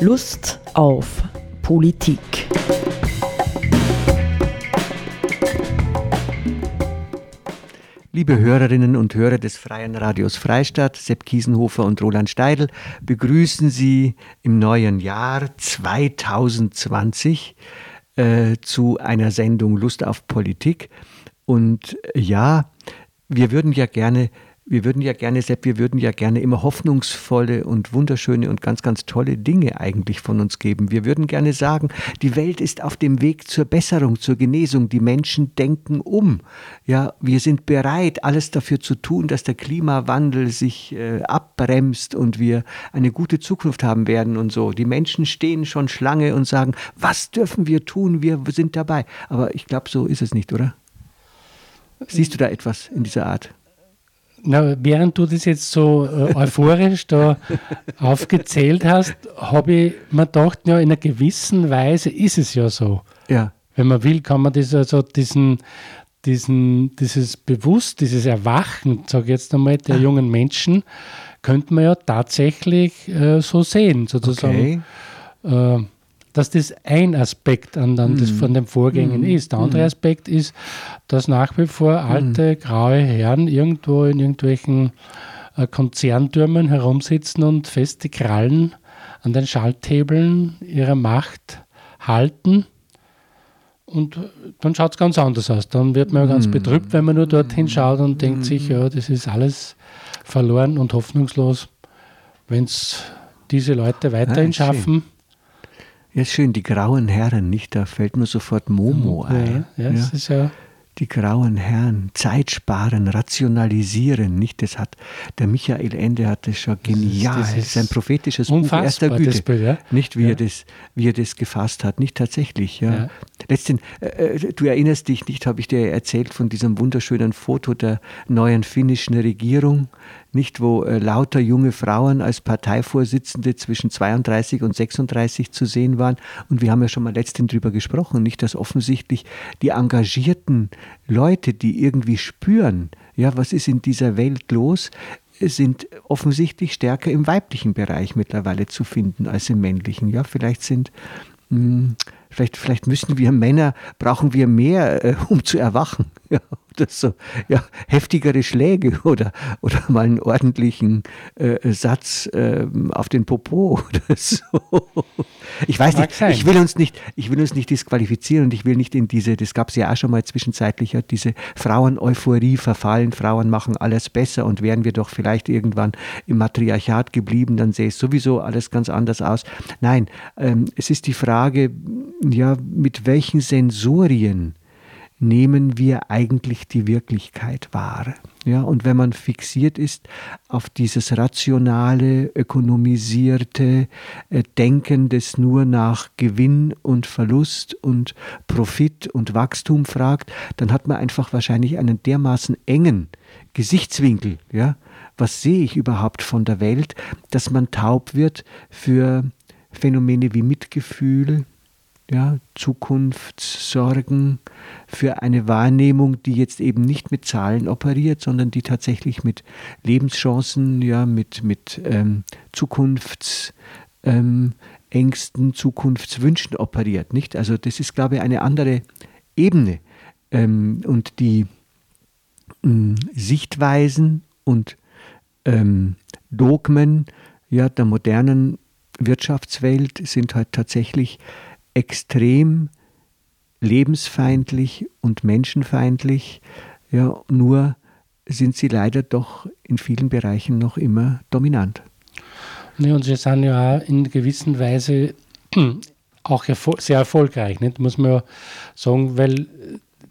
Lust auf Politik. Liebe Hörerinnen und Hörer des Freien Radios Freistadt, Sepp Kiesenhofer und Roland Steidl begrüßen Sie im neuen Jahr 2020 äh, zu einer Sendung Lust auf Politik. Und äh, ja, wir würden ja gerne wir würden ja gerne, Sepp, wir würden ja gerne immer hoffnungsvolle und wunderschöne und ganz, ganz tolle Dinge eigentlich von uns geben. Wir würden gerne sagen, die Welt ist auf dem Weg zur Besserung, zur Genesung. Die Menschen denken um. Ja, wir sind bereit, alles dafür zu tun, dass der Klimawandel sich äh, abbremst und wir eine gute Zukunft haben werden und so. Die Menschen stehen schon Schlange und sagen, was dürfen wir tun? Wir sind dabei. Aber ich glaube, so ist es nicht, oder? Siehst du da etwas in dieser Art? Na, während du das jetzt so äh, euphorisch da aufgezählt hast, habe ich mir gedacht, ja, in einer gewissen Weise ist es ja so. Ja. Wenn man will, kann man das also diesen, diesen, dieses Bewusst, dieses Erwachen, sage ich jetzt einmal, der ah. jungen Menschen, könnte man ja tatsächlich äh, so sehen, sozusagen. Okay. Äh, dass das ein Aspekt an mm. das von den Vorgängen mm. ist. Der andere mm. Aspekt ist, dass nach wie vor alte graue Herren irgendwo in irgendwelchen äh, Konzerntürmen herumsitzen und feste Krallen an den Schalthebeln ihrer Macht halten. Und dann schaut es ganz anders aus. Dann wird man ja ganz betrübt, wenn man nur dorthin schaut und denkt sich, ja, das ist alles verloren und hoffnungslos, wenn es diese Leute weiterhin schaffen. Ja, schön, die grauen Herren, nicht? Da fällt mir sofort Momo ein. Ja, ja, ist ja die grauen Herren, Zeit sparen, rationalisieren, nicht? Das hat der Michael Ende hat das schon genial, das ist, das ist sein prophetisches Buch erster Güte, Bild, nicht wie er das, wie er das gefasst hat, nicht tatsächlich, ja. ja. Letzten, äh, äh, du erinnerst dich nicht, habe ich dir erzählt von diesem wunderschönen Foto der neuen finnischen Regierung, nicht wo äh, lauter junge Frauen als Parteivorsitzende zwischen 32 und 36 zu sehen waren. Und wir haben ja schon mal letztens drüber gesprochen, nicht, dass offensichtlich die engagierten Leute, die irgendwie spüren, ja, was ist in dieser Welt los, sind offensichtlich stärker im weiblichen Bereich mittlerweile zu finden als im männlichen. Ja, vielleicht sind mh, hm, Vielleicht, vielleicht müssen wir Männer, brauchen wir mehr, äh, um zu erwachen. Ja, das so, ja, heftigere Schläge oder, oder mal einen ordentlichen äh, Satz äh, auf den Popo oder so. Ich weiß nicht, ich will uns nicht, ich will uns nicht disqualifizieren und ich will nicht in diese, das gab es ja auch schon mal zwischenzeitlich, diese Frauen-Euphorie verfallen, Frauen machen alles besser und wären wir doch vielleicht irgendwann im Matriarchat geblieben, dann sähe es sowieso alles ganz anders aus. Nein, ähm, es ist die Frage, ja, mit welchen Sensorien nehmen wir eigentlich die Wirklichkeit wahr? Ja, und wenn man fixiert ist auf dieses rationale, ökonomisierte äh, Denken, das nur nach Gewinn und Verlust und Profit und Wachstum fragt, dann hat man einfach wahrscheinlich einen dermaßen engen Gesichtswinkel. Ja? Was sehe ich überhaupt von der Welt, dass man taub wird für Phänomene wie Mitgefühl, ja, Zukunftssorgen, für eine Wahrnehmung, die jetzt eben nicht mit Zahlen operiert, sondern die tatsächlich mit Lebenschancen, ja, mit, mit ähm, Zukunftsängsten, ähm, Zukunftswünschen operiert. Nicht? Also das ist, glaube ich, eine andere Ebene. Ähm, und die ähm, Sichtweisen und ähm, Dogmen ja, der modernen Wirtschaftswelt sind halt tatsächlich extrem lebensfeindlich und menschenfeindlich. Ja, nur sind sie leider doch in vielen Bereichen noch immer dominant. Ja, und sie sind ja auch in gewisser Weise auch sehr erfolgreich, nicht? muss man ja sagen, weil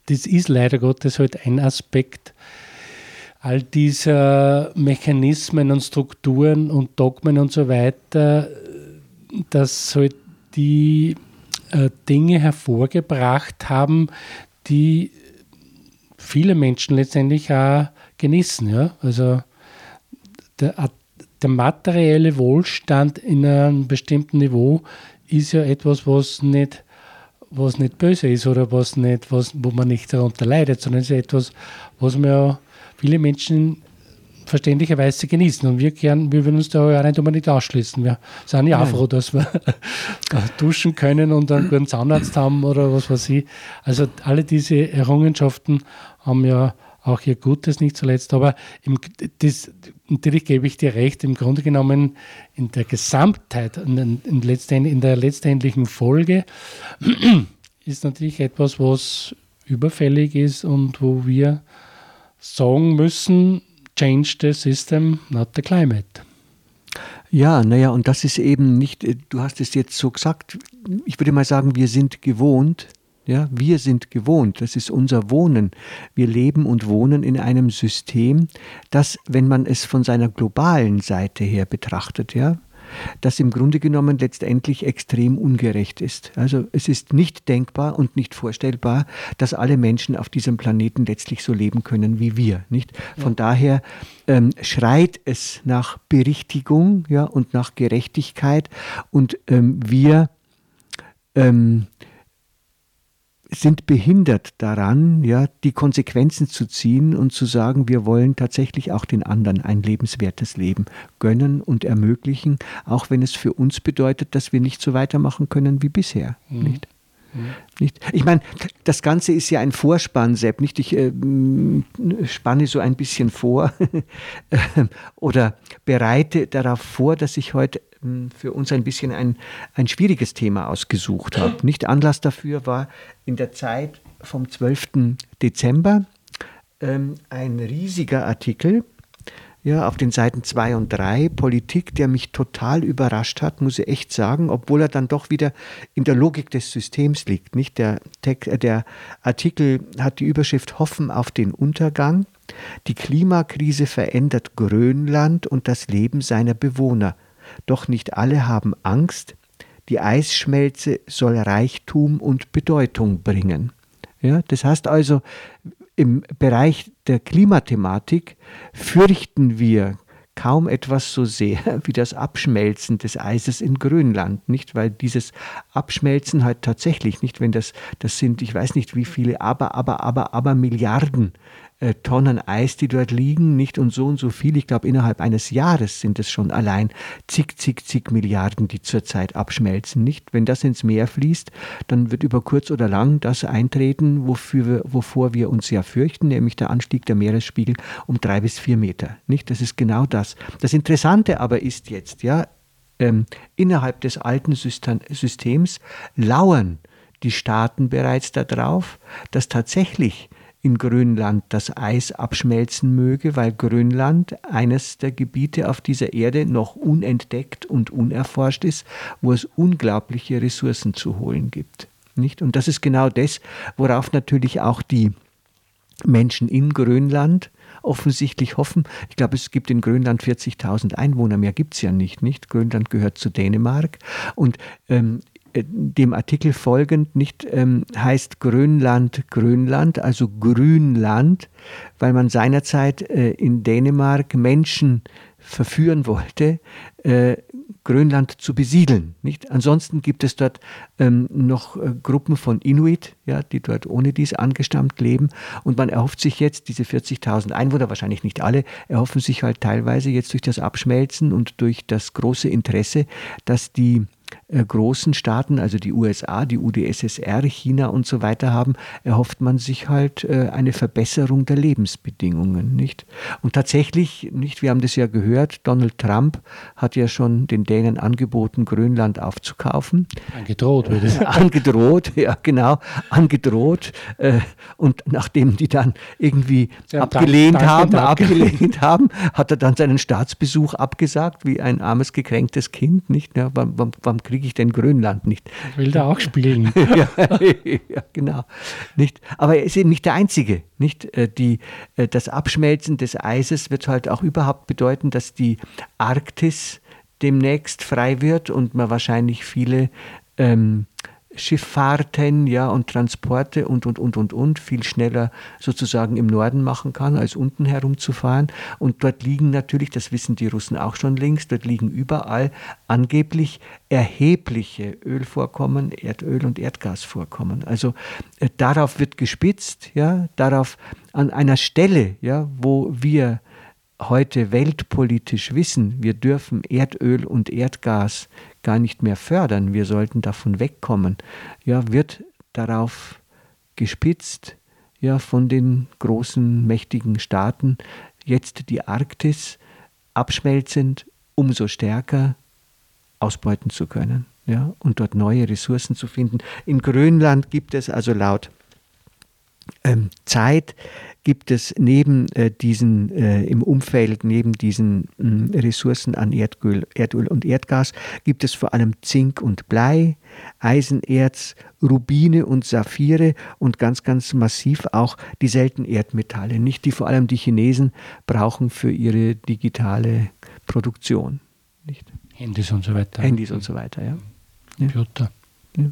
das ist leider Gottes halt ein Aspekt all dieser Mechanismen und Strukturen und Dogmen und so weiter, dass halt die äh, Dinge hervorgebracht haben, die viele Menschen letztendlich auch genießen. Ja? Also der, der materielle Wohlstand in einem bestimmten Niveau ist ja etwas, was nicht, was nicht böse ist oder was nicht, was, wo man nicht darunter leidet, sondern es ist etwas, was man ja viele Menschen verständlicherweise genießen. Und wir, gern, wir würden uns da ja nicht unbedingt ausschließen. Wir sind ja auch froh, dass wir duschen können und einen guten Zahnarzt haben oder was weiß ich. Also alle diese Errungenschaften haben ja auch ihr Gutes nicht zuletzt. Aber im, das, natürlich gebe ich dir recht, im Grunde genommen in der Gesamtheit, in, in, in der letztendlichen Folge ist natürlich etwas, was überfällig ist und wo wir sagen müssen, change the system, not the climate. Ja, naja, und das ist eben nicht, äh, du hast es jetzt so gesagt, ich würde mal sagen, wir sind gewohnt, ja, wir sind gewohnt, das ist unser Wohnen. Wir leben und wohnen in einem System, das, wenn man es von seiner globalen Seite her betrachtet, ja, das im Grunde genommen letztendlich extrem ungerecht ist. Also es ist nicht denkbar und nicht vorstellbar, dass alle Menschen auf diesem Planeten letztlich so leben können wie wir. Nicht? Von ja. daher ähm, schreit es nach Berichtigung ja, und nach Gerechtigkeit und ähm, wir ähm, sind behindert daran, ja, die Konsequenzen zu ziehen und zu sagen, wir wollen tatsächlich auch den anderen ein lebenswertes Leben gönnen und ermöglichen, auch wenn es für uns bedeutet, dass wir nicht so weitermachen können wie bisher. Mhm. Nicht? Mhm. Nicht? Ich meine, das Ganze ist ja ein Vorspann, Sepp, nicht? Ich äh, spanne so ein bisschen vor oder bereite darauf vor, dass ich heute ähm, für uns ein bisschen ein, ein schwieriges Thema ausgesucht habe. Nicht Anlass dafür war in der Zeit vom 12. Dezember ähm, ein riesiger Artikel ja, auf den Seiten 2 und 3, Politik, der mich total überrascht hat, muss ich echt sagen, obwohl er dann doch wieder in der Logik des Systems liegt. Nicht? Der, äh, der Artikel hat die Überschrift Hoffen auf den Untergang. Die Klimakrise verändert Grönland und das Leben seiner Bewohner. Doch nicht alle haben Angst. Die Eisschmelze soll Reichtum und Bedeutung bringen. Ja, das heißt also, im Bereich der Klimathematik fürchten wir kaum etwas so sehr wie das Abschmelzen des Eises in Grönland, nicht? Weil dieses Abschmelzen halt tatsächlich nicht, wenn das, das sind, ich weiß nicht wie viele, aber, aber, aber, aber Milliarden äh, Tonnen Eis, die dort liegen, nicht und so und so viel. Ich glaube, innerhalb eines Jahres sind es schon allein zig, zig, zig Milliarden, die zurzeit abschmelzen, nicht? Wenn das ins Meer fließt, dann wird über kurz oder lang das eintreten, wofür wir, wovor wir uns ja fürchten, nämlich der Anstieg der Meeresspiegel um drei bis vier Meter, nicht? Das ist genau das. Das Interessante aber ist jetzt, ja, ähm, innerhalb des alten Systems lauern die Staaten bereits darauf, dass tatsächlich in Grönland das Eis abschmelzen möge, weil Grönland eines der Gebiete auf dieser Erde noch unentdeckt und unerforscht ist, wo es unglaubliche Ressourcen zu holen gibt. Nicht? Und das ist genau das, worauf natürlich auch die Menschen in Grönland offensichtlich hoffen. Ich glaube, es gibt in Grönland 40.000 Einwohner, mehr gibt es ja nicht, nicht? Grönland gehört zu Dänemark. Und ähm, äh, dem Artikel folgend nicht ähm, heißt Grönland Grönland, also Grünland, weil man seinerzeit äh, in Dänemark Menschen verführen wollte, äh, Grönland zu besiedeln. Nicht? Ansonsten gibt es dort ähm, noch äh, Gruppen von Inuit, ja, die dort ohne dies angestammt leben. Und man erhofft sich jetzt, diese 40.000 Einwohner, wahrscheinlich nicht alle, erhoffen sich halt teilweise jetzt durch das Abschmelzen und durch das große Interesse, dass die äh, großen Staaten, also die USA, die UdSSR, China und so weiter haben, erhofft man sich halt äh, eine Verbesserung der Lebensbedingungen, nicht? Und tatsächlich, nicht, wir haben das ja gehört, Donald Trump hat ja schon den Dänen angeboten, Grönland aufzukaufen. Angedroht, würde ich sagen. angedroht, ja genau, angedroht. Äh, und nachdem die dann irgendwie ja, abgelehnt danke, haben, danke. abgelehnt haben, hat er dann seinen Staatsbesuch abgesagt, wie ein armes, gekränktes Kind, nicht? Ja, warum, warum kriege ich denn Grönland nicht? Ich will da auch spielen. ja, ja, genau. Nicht, aber er ist eben nicht der Einzige. Nicht? Äh, die, äh, das Abschmelzen des Eises wird halt auch überhaupt bedeuten, dass die Arktis demnächst frei wird und man wahrscheinlich viele ähm, Schifffahrten ja, und Transporte und, und, und, und, und viel schneller sozusagen im Norden machen kann, als unten herumzufahren. Und dort liegen natürlich, das wissen die Russen auch schon längst, dort liegen überall angeblich erhebliche Ölvorkommen, Erdöl- und Erdgasvorkommen. Also äh, darauf wird gespitzt, ja, darauf an einer Stelle, ja, wo wir heute weltpolitisch wissen, wir dürfen Erdöl und Erdgas gar nicht mehr fördern, wir sollten davon wegkommen, ja, wird darauf gespitzt, ja, von den großen, mächtigen Staaten, jetzt die Arktis abschmelzend umso stärker ausbeuten zu können ja, und dort neue Ressourcen zu finden. In Grönland gibt es also laut Zeit gibt es neben äh, diesen äh, im Umfeld neben diesen äh, Ressourcen an Erdöl, Erdöl und Erdgas gibt es vor allem Zink und Blei, Eisenerz, Rubine und Saphire und ganz ganz massiv auch die seltenen Erdmetalle, nicht die vor allem die Chinesen brauchen für ihre digitale Produktion, nicht? Handys und so weiter. Handys und so weiter, ja. Computer. Ja.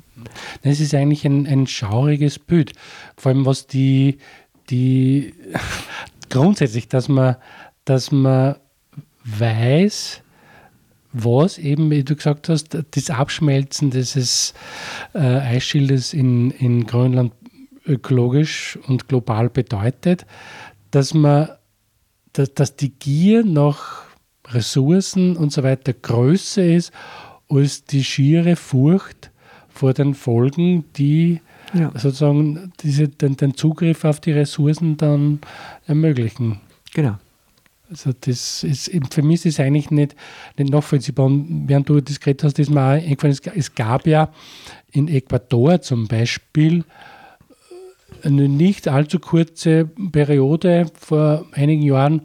Das ist eigentlich ein, ein schauriges Bild. Vor allem was die, die grundsätzlich, dass man, dass man weiß, was eben, wie du gesagt hast, das Abschmelzen dieses äh, Eisschildes in, in Grönland ökologisch und global bedeutet, dass man, dass, dass die Gier nach Ressourcen und so weiter größer ist als die schiere Furcht vor den Folgen, die ja. sozusagen diese, den, den, Zugriff auf die Ressourcen dann ermöglichen. Genau. Also das ist, für mich ist es eigentlich nicht, nicht nachvollziehbar. Und während du das geredet hast, ist mir auch eingefallen, es gab ja in Ecuador zum Beispiel eine nicht allzu kurze Periode vor einigen Jahren,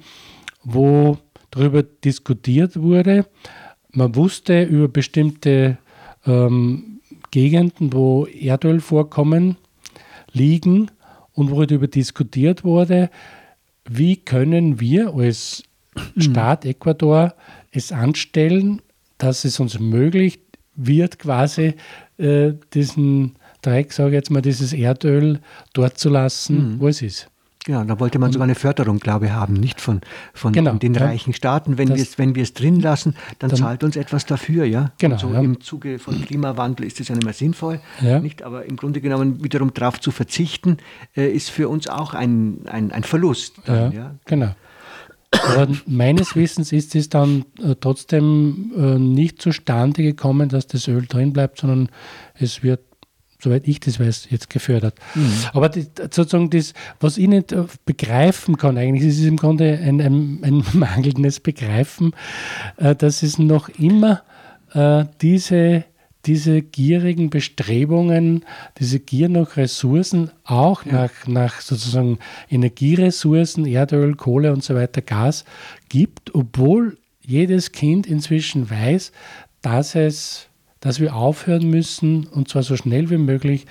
wo darüber diskutiert wurde, man wusste über bestimmte ähm, Gegenden, wo Erdölvorkommen liegen und wo darüber diskutiert wurde, wie können wir als Staat Ecuador es anstellen, dass es uns möglich wird, quasi äh, diesen Dreck, sage ich jetzt mal, dieses Erdöl dort zu lassen, mhm. wo es ist. Ja, da wollte man sogar eine Förderung, glaube ich, haben, nicht von, von genau, den ja. reichen Staaten. Wenn wir es wenn drin lassen, dann, dann, zahlt uns etwas dafür, ja. Genau. so ja. im Zuge von Klimawandel ist es ja nicht mehr sinnvoll, ja. nicht? Aber im Grunde genommen wiederum darauf zu verzichten, äh, ist für uns auch ein, ein, ein Verlust. Dann, ja, Genau. Aber meines Wissens ist es dann äh, trotzdem äh, nicht zustande gekommen, dass das Öl drin bleibt, sondern es wird soweit ich das weiß, jetzt gefördert. Mhm. Aber die, sozusagen das, was ich nicht äh, begreifen kann, eigentlich ist es im Grunde ein, ein, ein mangelndes Begreifen, äh, dass es noch immer äh, diese, diese gierigen Bestrebungen, diese Gier nach Ressourcen, auch ja. nach, nach sozusagen Energieressourcen, Erdöl, Kohle und so weiter, Gas gibt, obwohl jedes Kind inzwischen weiß, dass es dass wir aufhören müssen, und zwar so schnell wie möglich,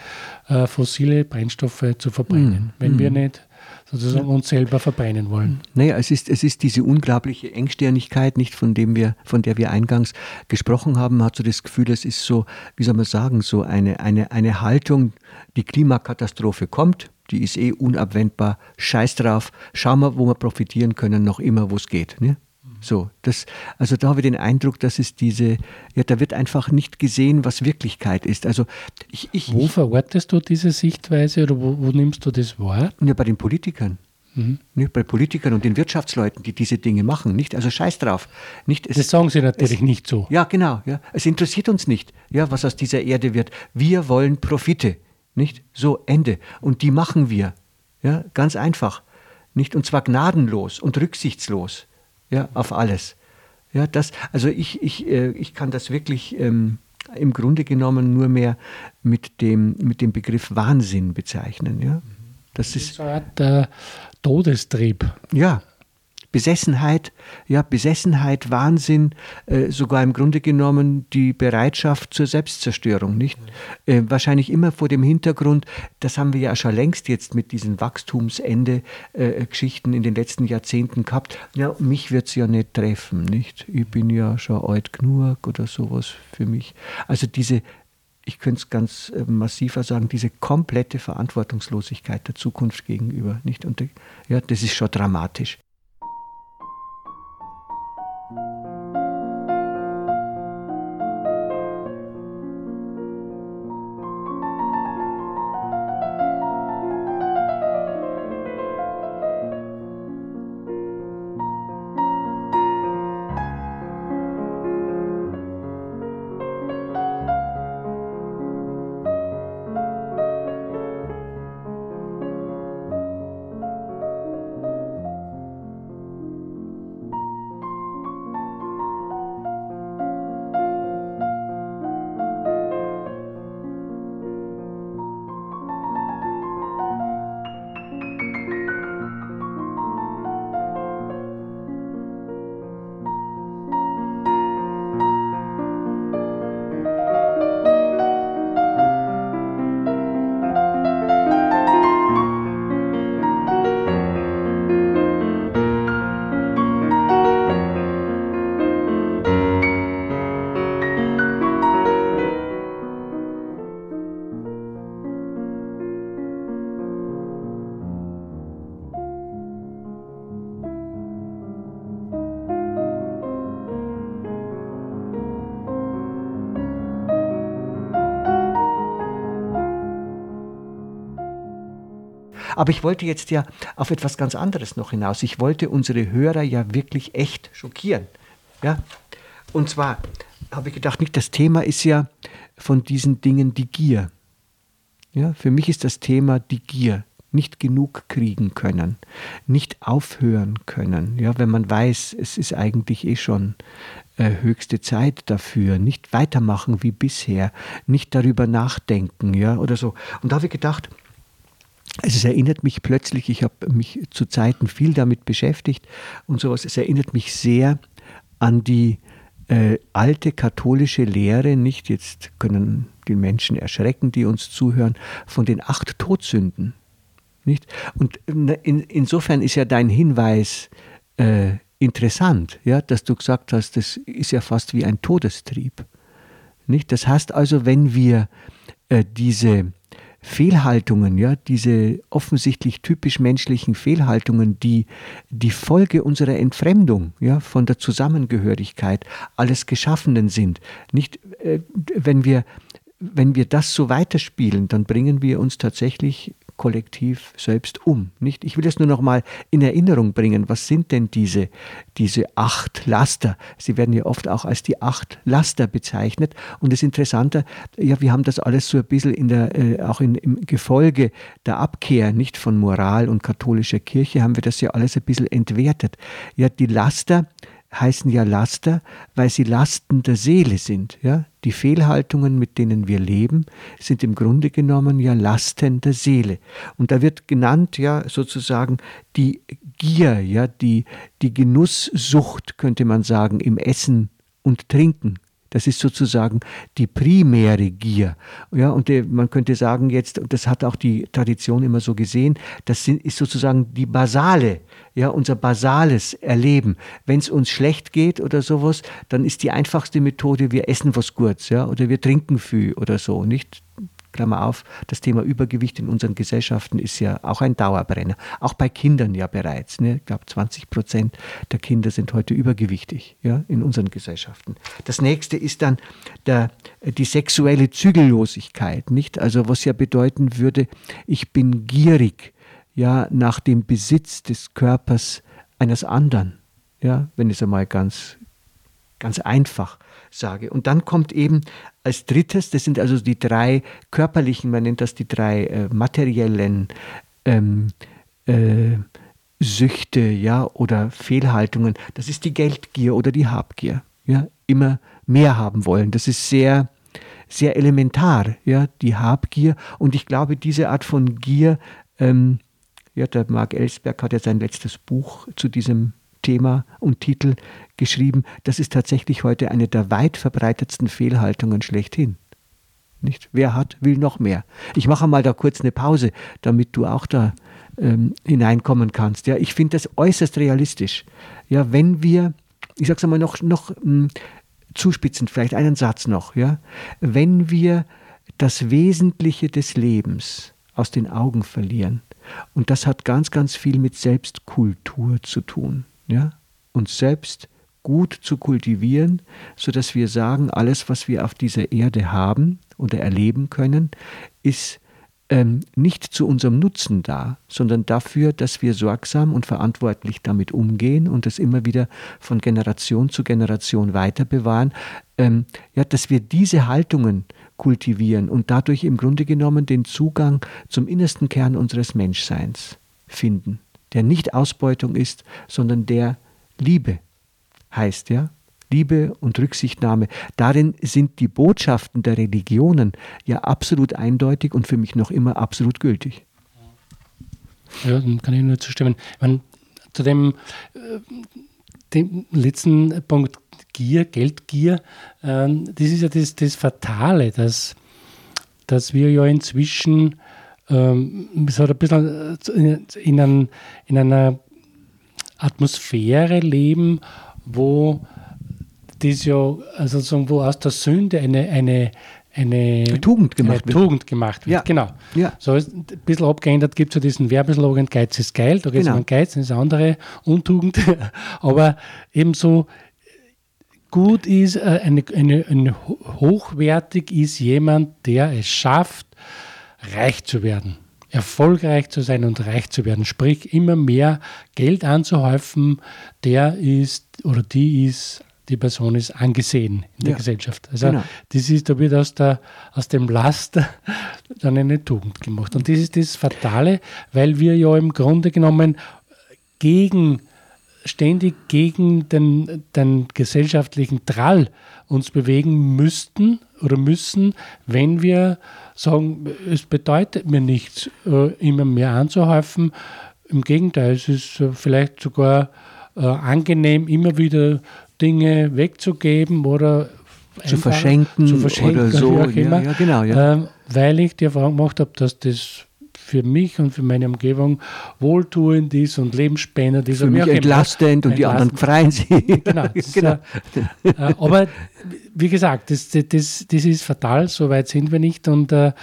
äh, fossile Brennstoffe zu verbrennen, mhm. wenn mhm. wir nicht sozusagen ja. uns selber verbrennen wollen. Naja, es ist, es ist diese unglaubliche Engsternigkeit, nicht von dem wir, von der wir eingangs gesprochen haben, man hat so das Gefühl, es ist so, wie soll man sagen, so eine, eine, eine Haltung, die Klimakatastrophe kommt, die ist eh unabwendbar, scheiß drauf, schauen wir, wo wir profitieren können, noch immer, wo es geht. Ne? So, das, also da habe ich den Eindruck, dass es diese, ja, da wird einfach nicht gesehen, was Wirklichkeit ist. Also ich, ich, wo verortest du diese Sichtweise oder wo, wo nimmst du das wahr? Ja, bei den Politikern. Mhm. Nicht bei Politikern und den Wirtschaftsleuten, die diese Dinge machen. Nicht? Also scheiß drauf. Nicht, es, das sagen sie natürlich es, nicht so. Ja, genau. Ja. Es interessiert uns nicht, ja, was aus dieser Erde wird. Wir wollen Profite. Nicht? So, Ende. Und die machen wir. Ja, ganz einfach. Nicht? Und zwar gnadenlos und rücksichtslos ja, auf alles. Ja, das, also ich, ich, äh, ich kann das wirklich ähm, im Grunde genommen nur mehr mit dem, mit dem Begriff Wahnsinn bezeichnen. Ja. Das, das ist so eine Art äh, Todestrieb. Ja, Besessenheit, ja, Besessenheit, Wahnsinn, äh, sogar im Grunde genommen die Bereitschaft zur Selbstzerstörung, nicht? Äh, wahrscheinlich immer vor dem Hintergrund, das haben wir ja schon längst jetzt mit diesen Wachstumsende-Geschichten äh, in den letzten Jahrzehnten gehabt. Ja, mich wird es ja nicht treffen, nicht? Ich bin ja schon alt genug oder sowas für mich. Also diese ich könnte es ganz äh, massiver sagen, diese komplette Verantwortungslosigkeit der Zukunft gegenüber. Nicht? Und ja, das ist schon dramatisch. Aber ich wollte jetzt ja auf etwas ganz anderes noch hinaus. Ich wollte unsere Hörer ja wirklich echt schockieren. Ja? Und zwar habe ich gedacht, nicht das Thema ist ja von diesen Dingen die Gier. Ja, für mich ist das Thema die Gier nicht genug kriegen können, nicht aufhören können. Ja, wenn man weiß, es ist eigentlich eh schon äh, höchste Zeit dafür, nicht weitermachen wie bisher, nicht darüber nachdenken, ja, oder so. Und da habe ich gedacht, also es erinnert mich plötzlich, ich habe mich zu Zeiten viel damit beschäftigt und sowas, es erinnert mich sehr an die äh, alte katholische Lehre, nicht jetzt können die Menschen erschrecken, die uns zuhören, von den acht Todsünden. Nicht? Und in, insofern ist ja dein Hinweis äh, interessant, ja, dass du gesagt hast, das ist ja fast wie ein Todestrieb. Nicht? Das heißt also, wenn wir äh, diese Fehlhaltungen, ja, diese offensichtlich typisch menschlichen Fehlhaltungen, die die Folge unserer Entfremdung, ja, von der Zusammengehörigkeit alles Geschaffenen sind. Nicht, äh, wenn wir wenn wir das so weiterspielen, dann bringen wir uns tatsächlich kollektiv selbst um. Nicht? Ich will es nur noch mal in Erinnerung bringen. Was sind denn diese, diese acht Laster? Sie werden ja oft auch als die acht Laster bezeichnet. Und das Interessante, ja, wir haben das alles so ein bisschen in der, äh, auch in, im Gefolge der Abkehr, nicht von Moral und katholischer Kirche, haben wir das ja alles ein bisschen entwertet. Ja, die Laster, heißen ja Laster, weil sie Lasten der Seele sind. Ja? Die Fehlhaltungen, mit denen wir leben, sind im Grunde genommen ja Lasten der Seele. Und da wird genannt ja sozusagen die Gier, ja, die, die Genusssucht, könnte man sagen, im Essen und Trinken. Das ist sozusagen die primäre Gier. Ja, und äh, man könnte sagen jetzt, das hat auch die Tradition immer so gesehen, das ist sozusagen die basale, ja, unser basales Erleben. Wenn es uns schlecht geht oder sowas, dann ist die einfachste Methode, wir essen was kurz, ja, oder wir trinken viel oder so, nicht? Klammer auf, das Thema Übergewicht in unseren Gesellschaften ist ja auch ein Dauerbrenner. Auch bei Kindern ja bereits. Ne? Ich glaube, 20 Prozent der Kinder sind heute übergewichtig ja, in unseren Gesellschaften. Das nächste ist dann der, die sexuelle Zügellosigkeit. Nicht? Also was ja bedeuten würde, ich bin gierig ja, nach dem Besitz des Körpers eines anderen. Ja, wenn es einmal ganz, ganz einfach sage. Und dann kommt eben als drittes, das sind also die drei körperlichen, man nennt das die drei äh, materiellen ähm, äh, Süchte, ja, oder Fehlhaltungen. Das ist die Geldgier oder die Habgier, ja, immer mehr haben wollen. Das ist sehr, sehr elementar, ja, die Habgier. Und ich glaube, diese Art von Gier, ähm, ja, der Mark Ellsberg hat ja sein letztes Buch zu diesem Thema und Titel geschrieben, das ist tatsächlich heute eine der weit verbreitetsten Fehlhaltungen schlechthin. Nicht? Wer hat, will noch mehr. Ich mache mal da kurz eine Pause, damit du auch da ähm, hineinkommen kannst. Ja, ich finde das äußerst realistisch. Ja, wenn wir, ich sage es einmal noch, noch mh, hm, zuspitzend, vielleicht einen Satz noch, ja, wenn wir das Wesentliche des Lebens aus den Augen verlieren, und das hat ganz, ganz viel mit Selbstkultur zu tun ja, uns selbst gut zu kultivieren, sodass wir sagen, alles, was wir auf dieser Erde haben oder erleben können, ist ähm, nicht zu unserem Nutzen da, sondern dafür, dass wir sorgsam und verantwortlich damit umgehen und es immer wieder von Generation zu Generation weiter bewahren, ähm, ja, dass wir diese Haltungen kultivieren und dadurch im Grunde genommen den Zugang zum innersten Kern unseres Menschseins finden der nicht Ausbeutung ist, sondern der Liebe heißt, ja? Liebe und Rücksichtnahme. Darin sind die Botschaften der Religionen ja absolut eindeutig und für mich noch immer absolut gültig. Ja, dann kann ich nur zustimmen. Meine, zu dem, äh, dem, letzten Punkt Gier, Geldgier, äh, das ist ja das, das Fatale, dass, dass wir ja inzwischen ähm, so ein bisschen äh, in, ein, in einer Atmosphäre leben, wo das ja, also sozusagen, wo aus der Sünde eine, eine, eine Tugend gemacht eine wird. Tugend gemacht wird. Ja. Genau. Ja. So ist ein bisschen abgeändert gibt es ja diesen Werbeslogan, Geiz ist geil, da geht es genau. um Geiz, das ist eine andere Untugend. Aber ebenso gut ist, äh, eine, eine, eine, hochwertig ist jemand, der es schafft, reich zu werden. Erfolgreich zu sein und reich zu werden, sprich immer mehr Geld anzuhäufen, der ist oder die ist die Person ist angesehen in der ja, Gesellschaft. Also genau. das ist, da wird aus, der, aus dem Laster dann eine Tugend gemacht. Und das ist das Fatale, weil wir ja im Grunde genommen gegen, ständig gegen den, den gesellschaftlichen Trall uns bewegen müssten oder müssen, wenn wir sagen, es bedeutet mir nichts, äh, immer mehr anzuhäufen. Im Gegenteil, es ist äh, vielleicht sogar äh, angenehm, immer wieder Dinge wegzugeben oder zu verschenken, zu verschenken oder so. Ja, ja, genau, ja. Ähm, weil ich die Erfahrung gemacht habe, dass das für mich und für meine Umgebung wohltuend ist und lebensspendend ist. Für mich entlastend und die anderen freien sich. Genau. genau. Äh, aber wie gesagt, das, das, das ist fatal, so weit sind wir nicht. Und äh,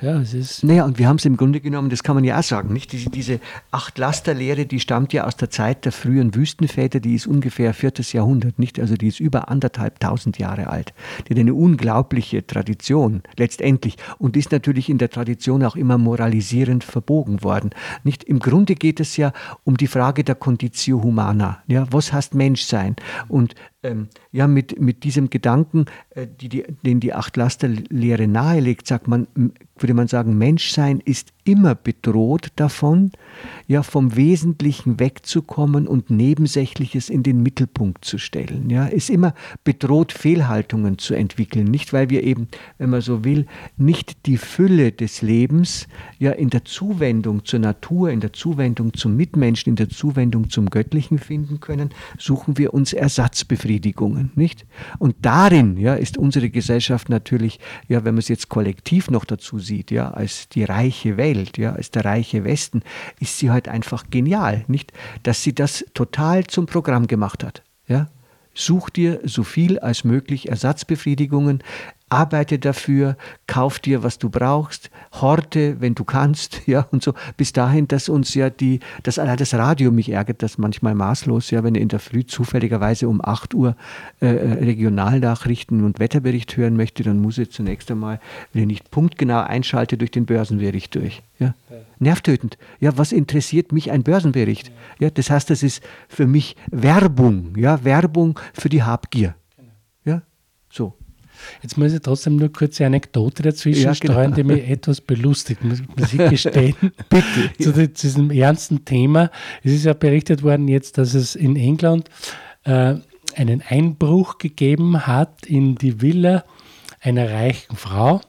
ja, es ist. Naja, und wir haben es im Grunde genommen, das kann man ja auch sagen, nicht? Diese, diese Acht-Laster-Lehre, die stammt ja aus der Zeit der frühen Wüstenväter, die ist ungefähr viertes Jahrhundert, nicht? Also die ist über anderthalb tausend Jahre alt. Die hat eine unglaubliche Tradition, letztendlich. Und ist natürlich in der Tradition auch immer moralisierend verbogen worden. Nicht? Im Grunde geht es ja um die Frage der Conditio Humana. Ja? Was heißt Menschsein? Und ähm, ja, mit, mit diesem Gedanken, äh, die, die, den die Acht-Laster-Lehre nahelegt, sagt man, würde man sagen, Menschsein ist immer bedroht davon, ja, vom Wesentlichen wegzukommen und Nebensächliches in den Mittelpunkt zu stellen. Ja, ist immer bedroht, Fehlhaltungen zu entwickeln. Nicht, weil wir eben, wenn man so will, nicht die Fülle des Lebens ja in der Zuwendung zur Natur, in der Zuwendung zum Mitmenschen, in der Zuwendung zum Göttlichen finden können, suchen wir uns Ersatzbefriedigungen, nicht? Und darin, ja, ist unsere Gesellschaft natürlich, ja, wenn man es jetzt kollektiv noch dazu sieht, ja, als die reiche Welt, ja, als der reiche Westen, ist sie halt einfach genial, nicht? Dass sie das total zum Programm gemacht hat, ja. Such dir so viel als möglich Ersatzbefriedigungen, arbeite dafür, kauf dir, was du brauchst, horte, wenn du kannst, ja, und so, bis dahin, dass uns ja die, das, das Radio mich ärgert das manchmal maßlos, ja, wenn ich in der Früh zufälligerweise um 8 Uhr äh, äh, Regionalnachrichten und Wetterbericht hören möchte, dann muss ich zunächst einmal, wenn ich nicht punktgenau einschalte, durch den Börsenbericht durch, ja. ja. Nervtötend. Ja, was interessiert mich ein Börsenbericht? Ja, das heißt, das ist für mich Werbung, ja, Werbung für die Habgier. Genau. Ja, so. Jetzt muss ich trotzdem nur kurz eine Anekdote dazwischen ja, genau. streuen, die mich etwas belustigt, muss, ich gestehen. Bitte. Zu, zu, diesem ernsten Thema. Es ist ja berichtet worden jetzt, dass es in England äh, einen Einbruch gegeben hat in die Villa einer reichen Frau.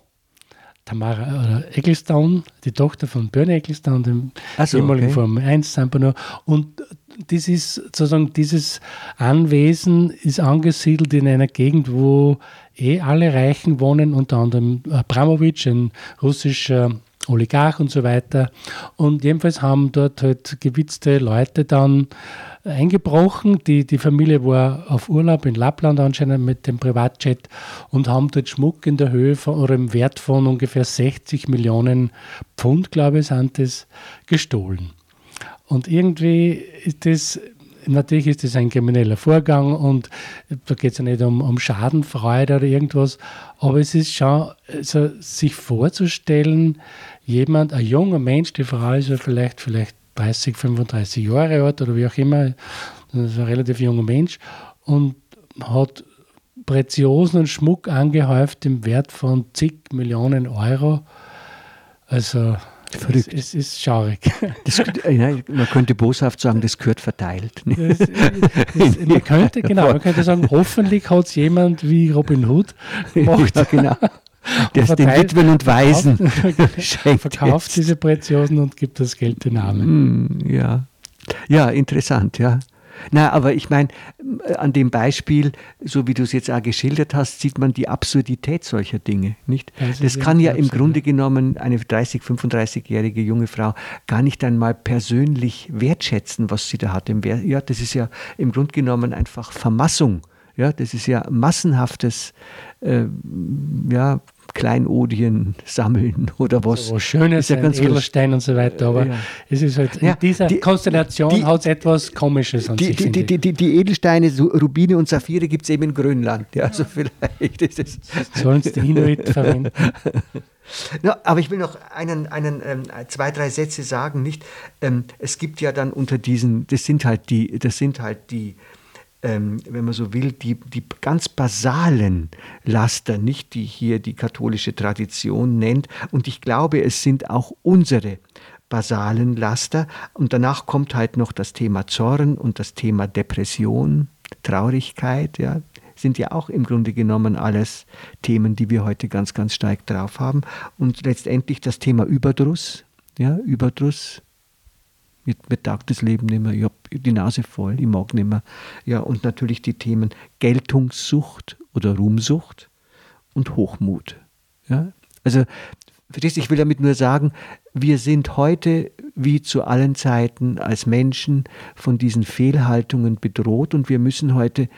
Tamara Ecclestone, die Tochter von Bernie Ecclestone, dem so, ehemaligen okay. Formel 1 Zampano. Und das ist sozusagen, dieses Anwesen ist angesiedelt in einer Gegend, wo eh alle Reichen wohnen, unter anderem Abramowitsch, ein russischer Oligarch und so weiter. Und jedenfalls haben dort halt gewitzte Leute dann eingebrochen. Die, die Familie war auf Urlaub in Lappland anscheinend mit dem Privatjet und haben dort Schmuck in der Höhe von, oder im Wert von ungefähr 60 Millionen Pfund, glaube ich, sind das gestohlen. Und irgendwie ist das natürlich ist das ein krimineller Vorgang und da geht es ja nicht um, um Schadenfreude oder irgendwas, aber es ist schon, also sich vorzustellen, jemand, ein junger Mensch, die Frau ist ja vielleicht, vielleicht 30, 35 Jahre alt oder wie auch immer, das ist ein relativ junger Mensch und hat preziosen Schmuck angehäuft im Wert von zig Millionen Euro. Also Verrückt. Es, es ist schaurig. Das, äh, man könnte boshaft sagen, das gehört verteilt. Das, das, man könnte, genau, man könnte sagen, hoffentlich hat es jemand wie Robin Hood gemacht. Ja, genau. Der es den Witwen und Waisen verkauft, verkauft diese Preziosen und gibt das Geld den Armen. Mm, ja. ja, interessant, ja. Na, aber ich meine, an dem Beispiel, so wie du es jetzt auch geschildert hast, sieht man die Absurdität solcher Dinge. Nicht? Das, das kann ja im Grunde genommen eine 30, 35-jährige junge Frau gar nicht einmal persönlich wertschätzen, was sie da hat. Ja, das ist ja im Grunde genommen einfach Vermassung. Ja, das ist ja massenhaftes äh, ja, Kleinodien sammeln oder was. So Schönes, ja ganz Edelstein und so weiter, aber ja. es ist halt in dieser die, Konstellation hat es etwas Komisches an die, sich. Die, die, die, die, Edelsteine, so Rubine und Saphire gibt es eben in Grönland. Ja, also vielleicht ist es. Sollen es die Inuit verwenden? Ja, aber ich will noch einen, einen, ähm, zwei, drei Sätze sagen, nicht? Ähm, es gibt ja dann unter diesen, das sind halt die, das sind halt die, ähm, wenn man so will, die, die ganz basalen Laster, nicht die hier die katholische Tradition nennt. Und ich glaube, es sind auch unsere basalen Laster. Und danach kommt halt noch das Thema Zorn und das Thema Depression, Traurigkeit, ja, sind ja auch im Grunde genommen alles Themen, die wir heute ganz, ganz stark drauf haben. Und letztendlich das Thema Überdruss, ja, Überdruss. Mir, mir taugt das Leben nicht mehr, ich habe die Nase voll, ich mag nicht mehr. Ja, und natürlich die Themen Geltungssucht oder Ruhmsucht und Hochmut. Ja, also, verstehst ich will damit nur sagen, wir sind heute wie zu allen Zeiten als Menschen von diesen Fehlhaltungen bedroht und wir müssen heute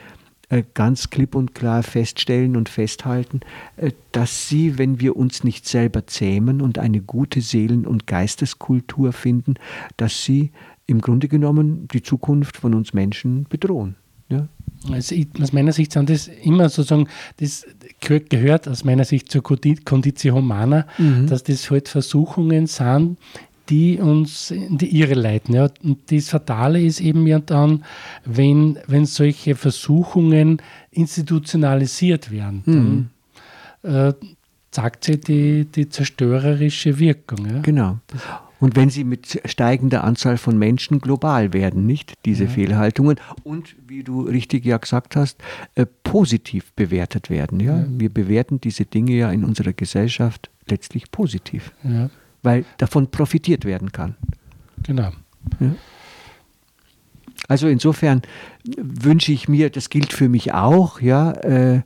ganz klipp und klar feststellen und festhalten, äh, dass sie, wenn wir uns nicht selber zähmen und eine gute Seelen- und Geisteskultur finden, dass sie im Grunde genommen die Zukunft von uns Menschen bedrohen. Ja? Also aus meiner Sicht sind das immer sozusagen, das gehört aus meiner Sicht zur Conditio Humana, mhm. dass das halt Versuchungen sind, die uns in die Irre leiten. Ja. Und das Fatale ist eben ja dann, wenn, wenn solche Versuchungen institutionalisiert werden, dann mhm. äh, zeigt sich die, die zerstörerische Wirkung. Ja. Genau. Und wenn sie mit steigender Anzahl von Menschen global werden, nicht diese ja. Fehlhaltungen und wie du richtig ja gesagt hast, äh, positiv bewertet werden. Ja? ja? Wir bewerten diese Dinge ja in unserer Gesellschaft letztlich positiv. Ja weil davon profitiert werden kann. Genau. Ja. Also insofern wünsche ich mir, das gilt für mich auch, ja, äh,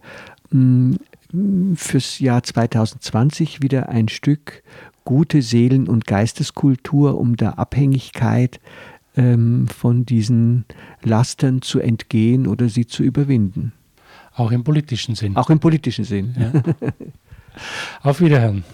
fürs Jahr 2020 wieder ein Stück gute Seelen- und Geisteskultur, um der Abhängigkeit ähm, von diesen Lastern zu entgehen oder sie zu überwinden. Auch im politischen Sinn. Auch im politischen Sinn. Ja. Auf Wiederhören.